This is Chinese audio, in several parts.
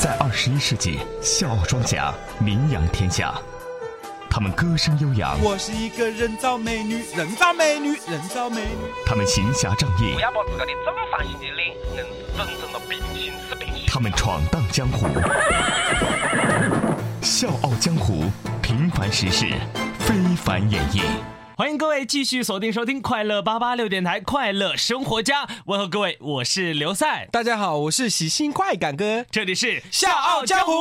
在二十一世纪，笑傲庄家名扬天下。他们歌声悠扬，我是一个人造美女，人造美女，人造美女。他们行侠仗义不，要把自个的正方形的脸硬是整成了平行四边形。他们闯荡江湖。笑傲江湖，平凡实事，非凡演绎。欢迎各位继续锁定收听快乐八八六电台快乐生活家，问候各位，我是刘赛，大家好，我是喜新快感哥，这里是笑傲江湖。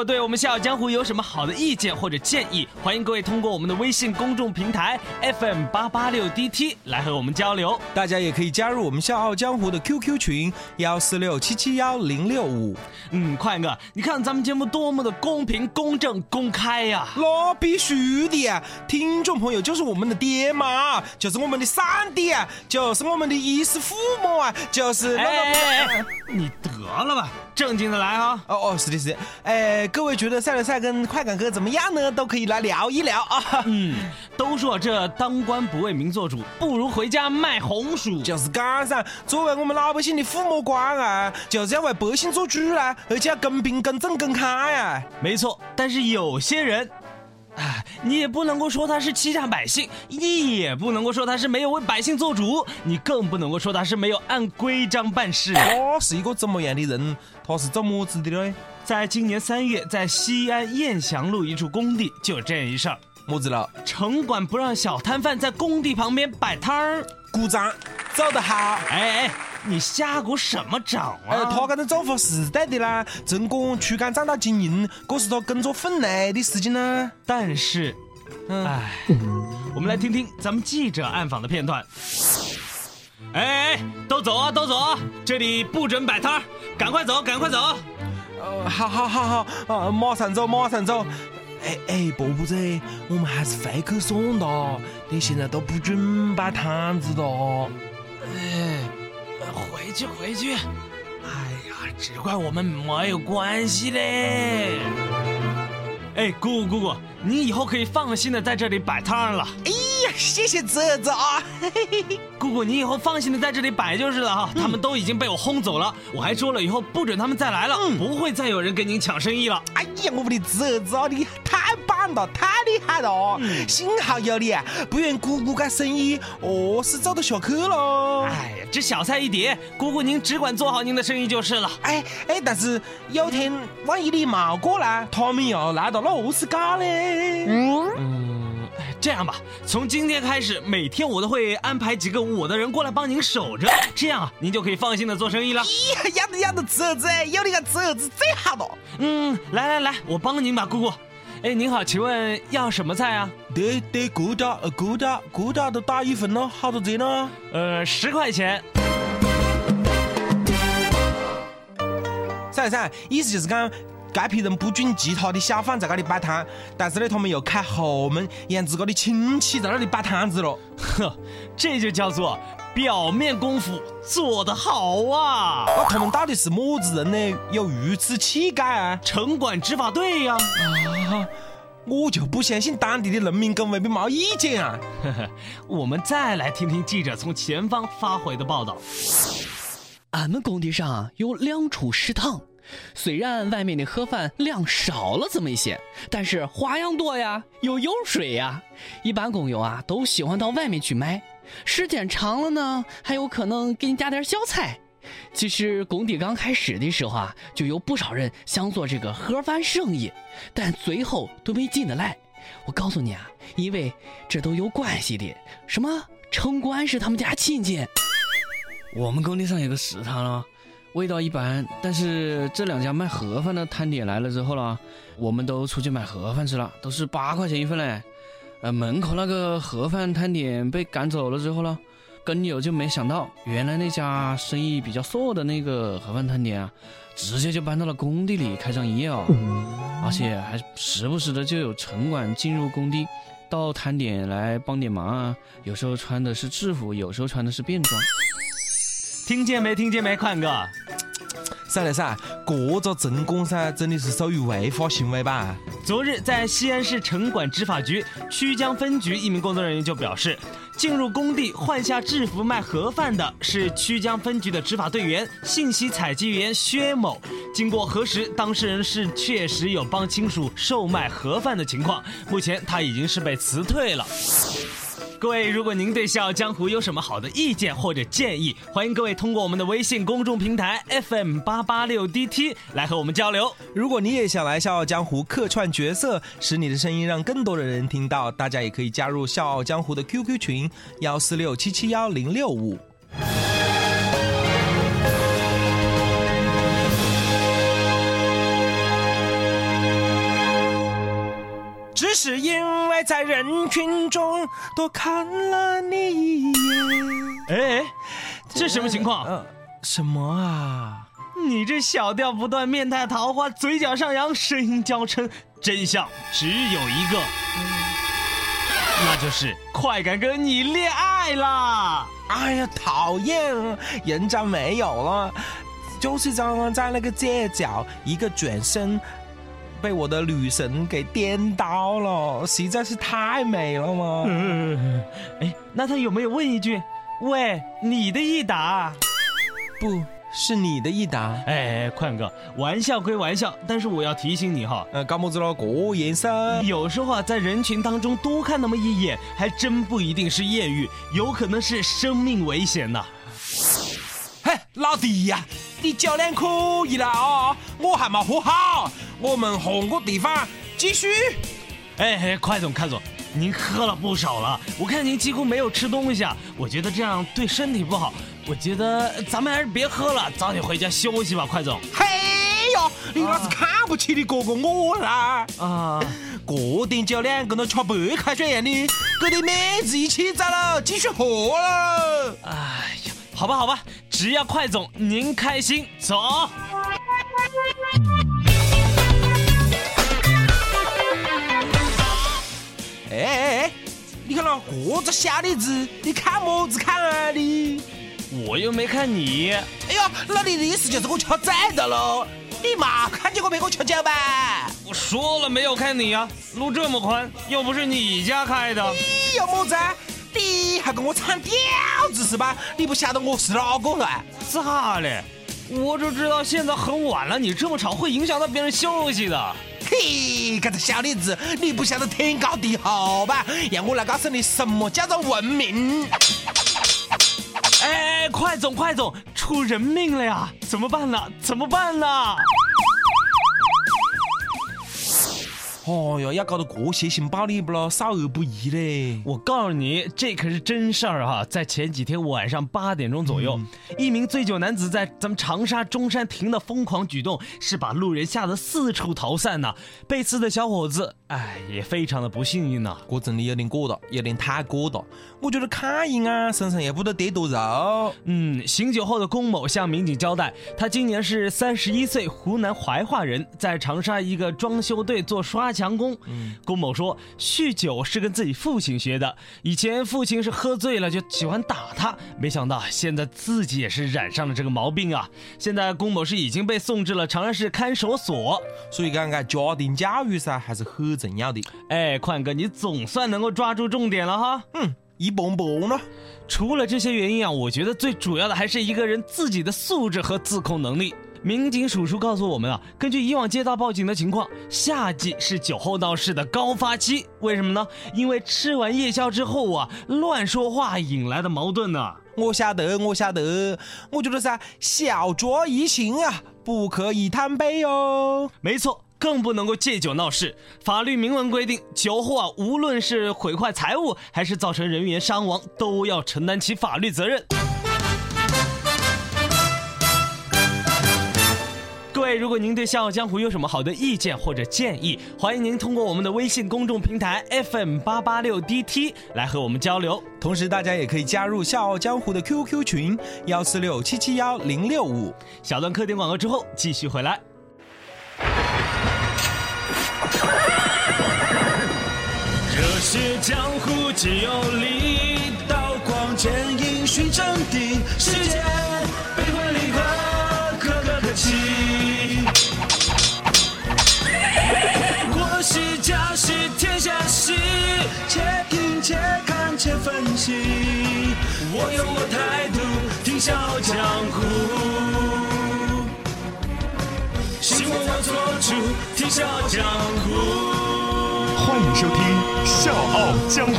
果对我们笑傲江湖有什么好的意见或者建议，欢迎各位通过我们的微信公众平台 FM 八八六 DT 来和我们交流。大家也可以加入我们笑傲江湖的 QQ 群幺四六七七幺零六五。嗯，快哥，你看咱们节目多么的公平、公正、公开呀、那必须的呀！听众朋友就是我们的爹妈，就是我们的上帝啊，就是我们的衣食父母啊，就是那哎哎哎个。哎，你得了吧，正经的来啊！哦哦，是的，是的。哎，各位觉得赛乐赛跟快感哥怎么样呢？都可以来聊一聊啊。嗯，都说这当官不为民做主，不如回家卖红薯。就是讲噻，作为我们老百姓的父母官啊，就是要为百姓做主啦，而且要公平、公正、公开啊。没错，但是有些人，哎，你也不能够说他是欺诈百姓，你也不能够说他是没有为百姓做主，你更不能够说他是没有按规章办事。他是一个怎么样的人？他是怎么子的呢？在今年三月，在西安雁翔路一处工地就有这样一事儿，么子了？城管不让小摊贩在工地旁边摆摊儿。鼓掌，做得好。哎哎，你瞎鼓什么掌啊？呃，他这种做法是对的啦，城管出岗长到经营，这是他工作分内的事情呢。但是，嗯，哎，我们来听听咱们记者暗访的片段。哎哎，都走啊，都走啊！这里不准摆摊儿，赶快走，赶快走！呃，好好好好，啊，马上走，马上走。哎哎，伯伯子，我们还是回去算了，你现在都不准摆摊子了。哎，回去回去。哎呀，只怪我们没有关系嘞。哎，姑姑姑姑，你以后可以放心的在这里摆摊儿了。哎呀，谢谢泽泽啊！姑姑，你以后放心的在这里摆就是了哈。他们都已经被我轰走了，我还说了以后不准他们再来了，不会再有人跟您抢生意了。哎呀，我们的泽泽啊，你太棒了，太厉害了哦！幸好有你，啊，不然姑姑干生意哦是走得下去了。哎呀，这小菜一碟，姑姑您只管做好您的生意就是了。哎哎，但是有天万一你没过来，他们要来到那何是干嘞？嗯，哎这样吧，从今天开始，每天我都会安排几个我的人过来帮您守着，这样啊，您就可以放心的做生意了。呀，要得要得，泽泽，有你个泽子最好了。嗯，来来来，我帮您吧，姑姑。哎，您好，请问要什么菜啊？对对，顾大呃顾大顾大都打一份呢，好多钱呢？呃，十块钱。噻噻，意思就是讲。该批人不准其他的小贩在那里摆摊，但是呢，他们又开后门，让自个的亲戚在那里摆摊子了。呵，这就叫做表面功夫做得好啊！那他们到底是么子人呢？有如此气概啊！城管执法队呀、啊，我就不相信当地的农民工未必没意见啊！呵呵，我们再来听听记者从前方发回的报道。俺们工地上有两处食堂，虽然外面的盒饭量少了这么一些，但是花样多呀，又有水呀。一般工友啊都喜欢到外面去买，时间长了呢，还有可能给你加点小菜。其实工地刚开始的时候啊，就有不少人想做这个盒饭生意，但最后都没进得来。我告诉你啊，因为这都有关系的，什么城管是他们家亲戚。我们工地上有个食堂了，味道一般，但是这两家卖盒饭的摊点来了之后了，我们都出去买盒饭吃了，都是八块钱一份嘞。呃，门口那个盒饭摊点被赶走了之后呢，工友就没想到，原来那家生意比较硕的那个盒饭摊点啊，直接就搬到了工地里开张营业哦，而且还时不时的就有城管进入工地，到摊点来帮点忙啊，有时候穿的是制服，有时候穿的是便装。听见没？听见没？宽哥，噻嘞噻，这个城管噻真的是属于违法行为吧？昨日，在西安市城管执法局曲江分局一名工作人员就表示，进入工地换下制服卖盒饭的是曲江分局的执法队员、信息采集员薛某。经过核实，当事人是确实有帮亲属售卖盒饭的情况，目前他已经是被辞退了。各位，如果您对《笑傲江湖》有什么好的意见或者建议，欢迎各位通过我们的微信公众平台 FM 八八六 DT 来和我们交流。如果你也想来《笑傲江湖》客串角色，使你的声音让更多的人听到，大家也可以加入《笑傲江湖》的 QQ 群幺四六七七幺零六五。是因为在人群中多看了你一眼。哎，这什么情况？呃，什么啊？你这小调不断，面带桃花，嘴角上扬，声音娇嗔，真相只有一个，那就是快感哥你恋爱啦！哎呀，讨厌，人家没有了，就是刚刚在那个街角一个转身，被我的女神给颠倒了，实在是太美了嘛。哎，那他有没有问一句，喂，你的益达？不是你的益达，哎，宽哥，玩笑归玩笑，但是我要提醒你哈，呃，搞么子了？过眼神。有时候啊，在人群当中多看那么一眼，还真不一定是艳遇，有可能是生命危险呐。嘿，老弟呀，你酒量可以了啊，我还没喝好，我们换个地方继续。哎哎，快总，快总，您喝了不少了，我看您几乎没有吃东西啊，我觉得这样对身体不好，我觉得咱们还是别喝了，早点回家休息吧，快总。嘿哟，你那是看不起你哥哥我啦？啊，这点酒量跟他吃白开水一样的，给你面子一起走了，继续喝了。哎呀，好吧好吧，只要快总您开心，走。哎哎哎，你看了这个小李子，你看么子看啊你？我又没看你，哎呦，那你的意思就是我吃崽的喽？你嘛看见过没我吃酒吧？我说了没有看你啊，路这么宽，又不是你家开的。你有么子？你还跟我唱调子是吧？你不晓得我是哪个噻？咋嘞？我就知道现在很晚了，你这么吵会影响到别人休息的。嘿，这个小李子，你不晓得天高地厚吧？让我来告诉你什么叫做文明。哎，快走快走，出人命了呀！怎么办呢？怎么办呢？哦哟，要搞得这血腥暴力不咯，少儿不宜嘞！我告诉你，这可是真事儿哈！在前几天晚上八点钟左右，一名醉酒男子在咱们长沙中山亭的疯狂举动，是把路人吓得四处逃散呐。被刺的小伙子，哎，也非常的不幸运呐。这真的有点过了，有点太过了。我觉得看一眼身上也不得得多肉。嗯，醒酒后的龚某向民警交代，他今年是三十一岁，湖南怀化人，在长沙一个装修队做刷墙工。嗯，龚某说，酗酒是跟自己父亲学的，以前父亲是喝醉了就喜欢打他，没想到现在自己也是染上了这个毛病啊。现在龚某是已经被送至了长沙市看守所。所以讲，讲家庭教育噻还是很重要的。哎，宽哥，你总算能够抓住重点了哈。嗯，一蹦蹦呢。除了这些原因啊，我觉得最主要的还是一个人自己的素质和自控能力。民警叔叔告诉我们啊，根据以往接到报警的情况，夏季是酒后闹事的高发期。为什么呢？因为吃完夜宵之后啊，乱说话引来的矛盾呢。我晓得，我晓得。我觉得噻，小酌怡情啊，不可以贪杯哦。没错，更不能够借酒闹事。法律明文规定，酒后啊，无论是毁坏财物还是造成人员伤亡，都要承担起法律责任。各位，如果您对《笑傲江湖》有什么好的意见或者建议，欢迎您通过我们的微信公众平台 FM 八八六 DT 来和我们交流。同时，大家也可以加入《笑傲江湖》的 QQ 群幺四六七七幺零六五。小段客店广告之后，继续回来。江湖自有理，刀光剑影寻真谛。世间悲欢离合，各个可期。国事家是天下事，且听且看且分析。我有我态度，听笑江湖。新闻我做主，听笑江湖。欢迎收听。笑傲江湖》。